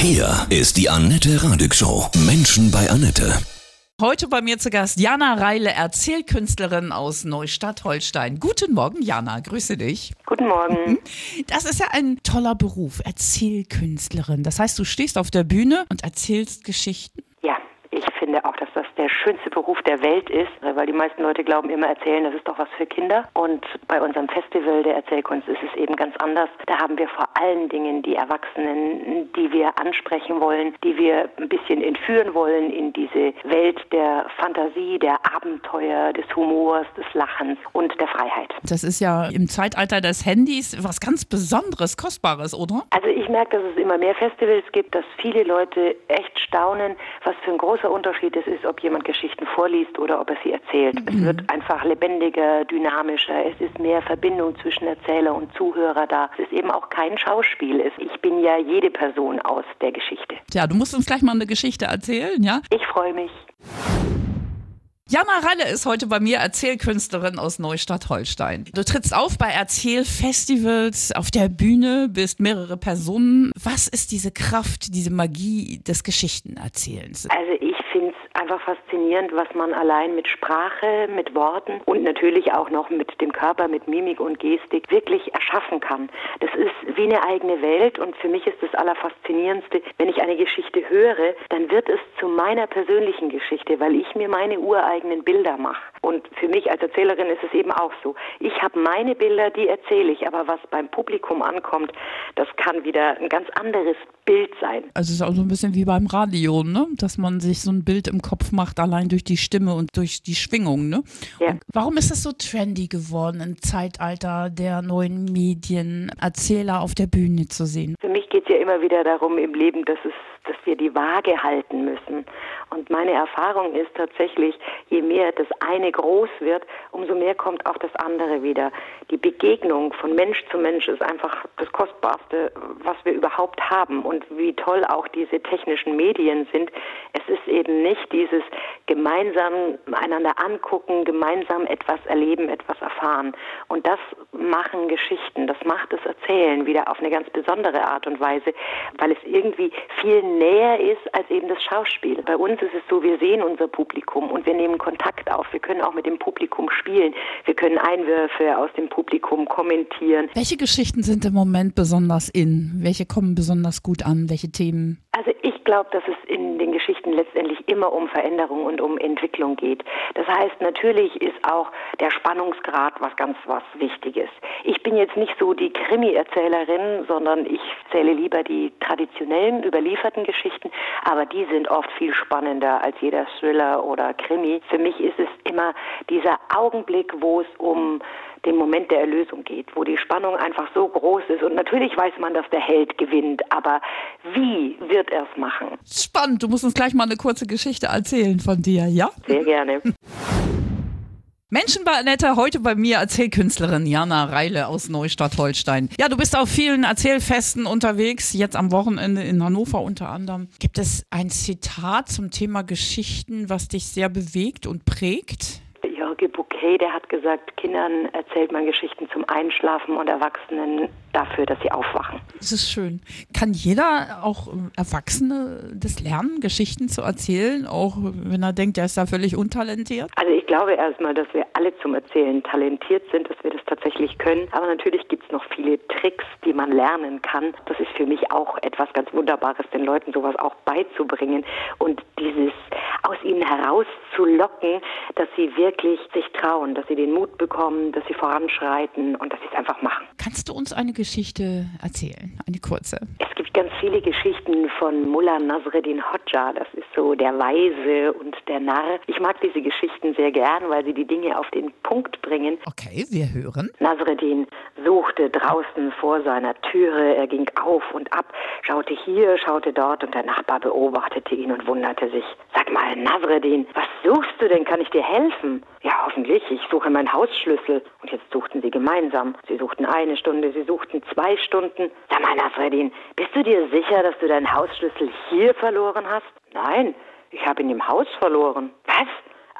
Hier ist die Annette Radig Show. Menschen bei Annette. Heute bei mir zu Gast Jana Reile, Erzählkünstlerin aus Neustadt-Holstein. Guten Morgen, Jana, grüße dich. Guten Morgen. Das ist ja ein toller Beruf, Erzählkünstlerin. Das heißt, du stehst auf der Bühne und erzählst Geschichten. Ja, ich finde auch, dass das der schönste Beruf der Welt ist, weil die meisten Leute glauben immer erzählen, das ist doch was für Kinder. Und bei unserem Festival der Erzählkunst ist es eben ganz anders. Da haben wir vor allen Dingen die Erwachsenen, die wir ansprechen wollen, die wir ein bisschen entführen wollen in diese Welt der Fantasie, der Abenteuer, des Humors, des Lachens und der Freiheit. Das ist ja im Zeitalter des Handys was ganz Besonderes, Kostbares, oder? Also ich merke, dass es immer mehr Festivals gibt, dass viele Leute echt staunen, was für ein großer Unterschied es ist, ob jemand Geschichten vorliest oder ob er sie erzählt. Mhm. Es wird einfach lebendiger, dynamischer. Es ist mehr Verbindung zwischen Erzähler und Zuhörer da. Es ist eben auch kein Schauspiel. Ich bin ja jede Person aus der Geschichte. Ja, du musst uns gleich mal eine Geschichte erzählen, ja? Ich freue mich. Jana Ralle ist heute bei mir Erzählkünstlerin aus Neustadt-Holstein. Du trittst auf bei Erzählfestivals auf der Bühne, bist mehrere Personen. Was ist diese Kraft, diese Magie des Geschichtenerzählens? Also ich finde es einfach faszinierend, was man allein mit Sprache, mit Worten und natürlich auch noch mit dem Körper, mit Mimik und Gestik wirklich erschaffen kann. Das ist wie eine eigene Welt und für mich ist das Allerfaszinierendste, wenn ich eine Geschichte höre, dann wird es zu meiner persönlichen Geschichte, weil ich mir meine ureigenen Bilder mache. Und für mich als Erzählerin ist es eben auch so. Ich habe meine Bilder, die erzähle ich, aber was beim Publikum ankommt, das kann wieder ein ganz anderes Bild sein. Also es ist auch so ein bisschen wie beim Radio, ne? dass man sich so ein Bild im Kopf macht, allein durch die Stimme und durch die Schwingung. Ne? Ja. warum ist das so trendy geworden im Zeitalter der neuen Medien, Erzähler auf der Bühne zu sehen? Für mich geht es ja immer wieder darum im Leben, dass es dass wir die Waage halten müssen. Und meine Erfahrung ist tatsächlich, je mehr das eine groß wird, umso mehr kommt auch das andere wieder. Die Begegnung von Mensch zu Mensch ist einfach das Kostbarste, was wir überhaupt haben. Und wie toll auch diese technischen Medien sind. Es ist eben nicht dieses gemeinsam einander angucken, gemeinsam etwas erleben, etwas erfahren. Und das machen Geschichten, das macht das Erzählen wieder auf eine ganz besondere Art und Weise, weil es irgendwie viel näher ist als eben das Schauspiel. Bei uns ist es so, wir sehen unser Publikum und wir nehmen Kontakt auf. Wir können auch mit dem Publikum spielen. Wir können Einwürfe aus dem Publikum kommentieren. Welche Geschichten sind im Moment besonders in? Welche kommen besonders gut an? Welche Themen? Also ich glaube, dass es in den Geschichten letztendlich immer um Veränderung und um Entwicklung geht. Das heißt, natürlich ist auch der Spannungsgrad was ganz was Wichtiges. Ich bin jetzt nicht so die Krimi-Erzählerin, sondern ich zähle lieber die traditionellen, überlieferten Geschichten, aber die sind oft viel spannender als jeder Thriller oder Krimi. Für mich ist es immer dieser Augenblick, wo es um den Moment der Erlösung geht, wo die Spannung einfach so groß ist. Und natürlich weiß man, dass der Held gewinnt, aber wie wird er es machen? Spannend, du musst uns gleich mal eine kurze Geschichte erzählen von dir, ja? Sehr gerne. Menschen bei Annette, heute bei mir Erzählkünstlerin Jana Reile aus Neustadt-Holstein. Ja, du bist auf vielen Erzählfesten unterwegs, jetzt am Wochenende in Hannover unter anderem. Gibt es ein Zitat zum Thema Geschichten, was dich sehr bewegt und prägt? Bouquet, der hat gesagt, Kindern erzählt man Geschichten zum Einschlafen und Erwachsenen dafür, dass sie aufwachen. Das ist schön. Kann jeder, auch Erwachsene, das lernen, Geschichten zu erzählen, auch wenn er denkt, er ist da völlig untalentiert? Also glaube erstmal, dass wir alle zum Erzählen talentiert sind, dass wir das tatsächlich können. Aber natürlich gibt es noch viele Tricks, die man lernen kann. Das ist für mich auch etwas ganz Wunderbares, den Leuten sowas auch beizubringen und dieses aus ihnen herauszulocken, dass sie wirklich sich trauen, dass sie den Mut bekommen, dass sie voranschreiten und dass sie es einfach machen. Kannst du uns eine Geschichte erzählen, eine kurze? Es viele Geschichten von Mullah Nasreddin Hodja. Das ist so der Weise und der Narr. Ich mag diese Geschichten sehr gern, weil sie die Dinge auf den Punkt bringen. Okay, wir hören. Nasreddin suchte draußen vor seiner Türe. Er ging auf und ab, schaute hier, schaute dort und der Nachbar beobachtete ihn und wunderte sich. Sag mal, Nasreddin, was suchst du denn? Kann ich dir helfen? Ja, hoffentlich. Ich suche meinen Hausschlüssel. Und jetzt suchten sie gemeinsam. Sie suchten eine Stunde, sie suchten zwei Stunden. Sag mal, Nasreddin, bist du dir sicher, dass du deinen Hausschlüssel hier verloren hast? Nein, ich habe ihn im Haus verloren. Was?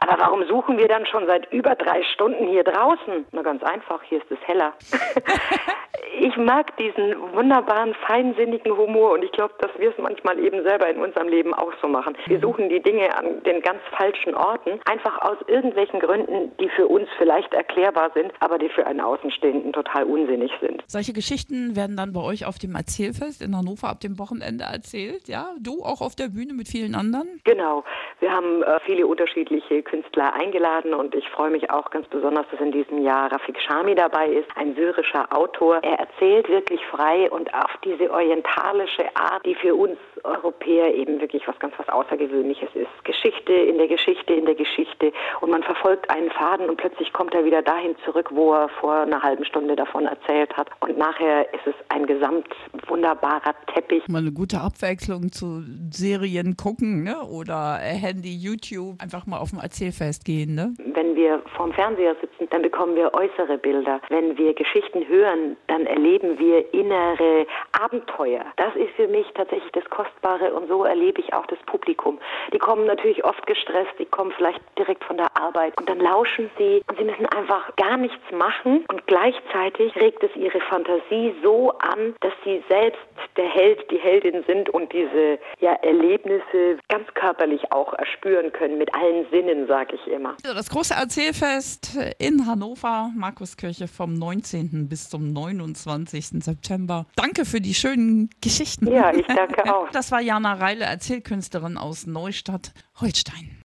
Aber warum suchen wir dann schon seit über drei Stunden hier draußen? Na ganz einfach, hier ist es heller. ich mag diesen wunderbaren, feinsinnigen Humor und ich glaube, dass wir es manchmal eben selber in unserem Leben auch so machen. Wir suchen die Dinge an den ganz falschen Orten, einfach aus irgendwelchen Gründen, die für uns vielleicht erklärbar sind, aber die für einen Außenstehenden total unsinnig sind. Solche Geschichten werden dann bei euch auf dem Erzählfest in Hannover ab dem Wochenende erzählt, ja? Du auch auf der Bühne mit vielen anderen? Genau. Wir haben äh, viele unterschiedliche Künstler eingeladen und ich freue mich auch ganz besonders, dass in diesem Jahr Rafik Shami dabei ist, ein syrischer Autor. Er erzählt wirklich frei und auf diese orientalische Art, die für uns Europäer eben wirklich was ganz was Außergewöhnliches ist. Geschichte in der Geschichte in der Geschichte und man verfolgt einen Faden und plötzlich kommt er wieder dahin zurück, wo er vor einer halben Stunde davon erzählt hat und nachher ist es ein gesamt wunderbarer Teppich. Mal eine gute Abwechslung zu Serien gucken ne? oder Handy, YouTube, einfach mal auf dem Erzählfest gehen. Ne? Wenn wir vorm Fernseher sitzen, dann bekommen wir äußere Bilder. Wenn wir Geschichten hören, dann erleben wir innere Abenteuer. Das ist für mich tatsächlich das Kostbare und so erlebe ich auch das Publikum. Die kommen natürlich oft gestresst, die kommen vielleicht direkt von der Arbeit und dann lauschen sie und sie müssen einfach gar nichts machen und gleichzeitig regt es ihre Fantasie so an, dass sie selbst der Held, die Heldin sind und diese ja, Erlebnisse ganz körperlich auch erspüren können, mit allen Sinnen, sage ich immer. Das große Erzählfest in Hannover, Markuskirche vom 19. bis zum 29. September. Danke für die schönen Geschichten. Ja, ich danke auch. Das war Jana Reile, Erzählkünstlerin aus Neustadt, Holstein.